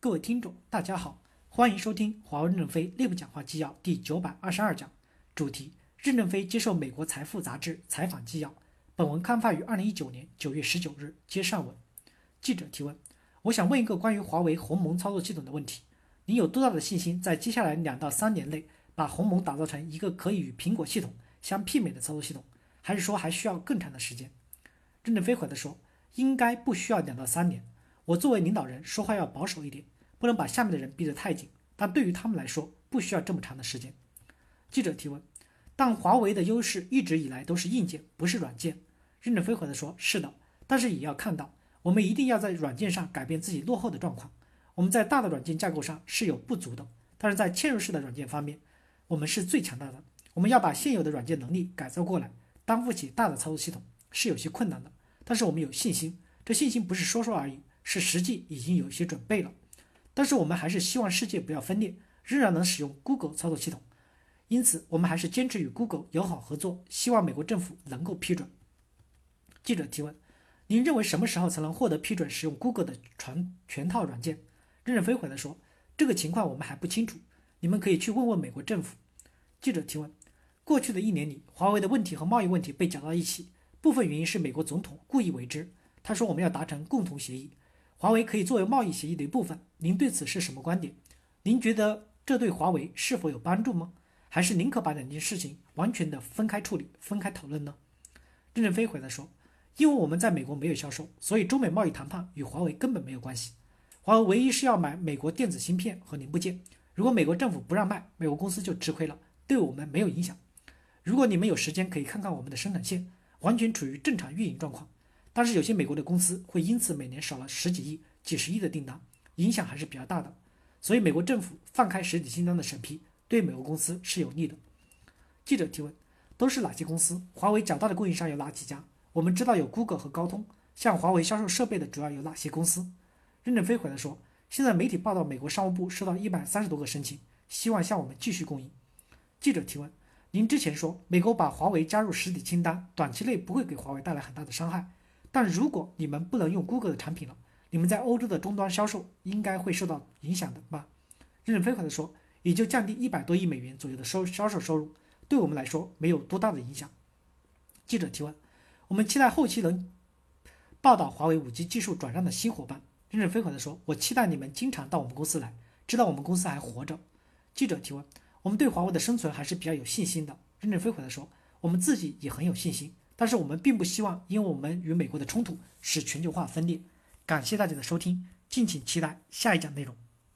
各位听众，大家好，欢迎收听华为任正非内部讲话纪要第九百二十二讲，主题：任正非接受美国财富杂志采访纪要。本文刊发于二零一九年九月十九日。接上文，记者提问：我想问一个关于华为鸿蒙操作系统的问题，您有多大的信心在接下来两到三年内把鸿蒙打造成一个可以与苹果系统相媲美的操作系统？还是说还需要更长的时间？任正非回答说：应该不需要两到三年。我作为领导人，说话要保守一点，不能把下面的人逼得太紧。但对于他们来说，不需要这么长的时间。记者提问：但华为的优势一直以来都是硬件，不是软件。任正非回答说：是的，但是也要看到，我们一定要在软件上改变自己落后的状况。我们在大的软件架构上是有不足的，但是在嵌入式的软件方面，我们是最强大的。我们要把现有的软件能力改造过来，担负起大的操作系统是有些困难的，但是我们有信心。这信心不是说说而已。是实际已经有一些准备了，但是我们还是希望世界不要分裂，仍然能使用 Google 操作系统，因此我们还是坚持与 Google 友好合作，希望美国政府能够批准。记者提问：您认为什么时候才能获得批准使用 Google 的全全套软件？任正非回答说：这个情况我们还不清楚，你们可以去问问美国政府。记者提问：过去的一年里，华为的问题和贸易问题被搅到一起，部分原因是美国总统故意为之。他说我们要达成共同协议。华为可以作为贸易协议的一部分，您对此是什么观点？您觉得这对华为是否有帮助吗？还是宁可把两件事情完全的分开处理、分开讨论呢？任正非回答说：“因为我们在美国没有销售，所以中美贸易谈判与华为根本没有关系。华为唯一是要买美国电子芯片和零部件，如果美国政府不让卖，美国公司就吃亏了，对我们没有影响。如果你们有时间，可以看看我们的生产线，完全处于正常运营状况。”但是有些美国的公司会因此每年少了十几亿、几十亿的订单，影响还是比较大的。所以美国政府放开实体清单的审批，对美国公司是有利的。记者提问：都是哪些公司？华为较大的供应商有哪几家？我们知道有 Google 和高通，向华为销售设备的主要有哪些公司？任正非回答说：现在媒体报道，美国商务部收到一百三十多个申请，希望向我们继续供应。记者提问：您之前说美国把华为加入实体清单，短期内不会给华为带来很大的伤害。但如果你们不能用 Google 的产品了，你们在欧洲的终端销售应该会受到影响的吧？任正非回答说，也就降低一百多亿美元左右的收销售收入，对我们来说没有多大的影响。记者提问：我们期待后期能报道华为五 G 技术转让的新伙伴。任正非回答说，我期待你们经常到我们公司来，知道我们公司还活着。记者提问：我们对华为的生存还是比较有信心的。任正非回答说，我们自己也很有信心。但是我们并不希望，因为我们与美国的冲突使全球化分裂。感谢大家的收听，敬请期待下一讲内容。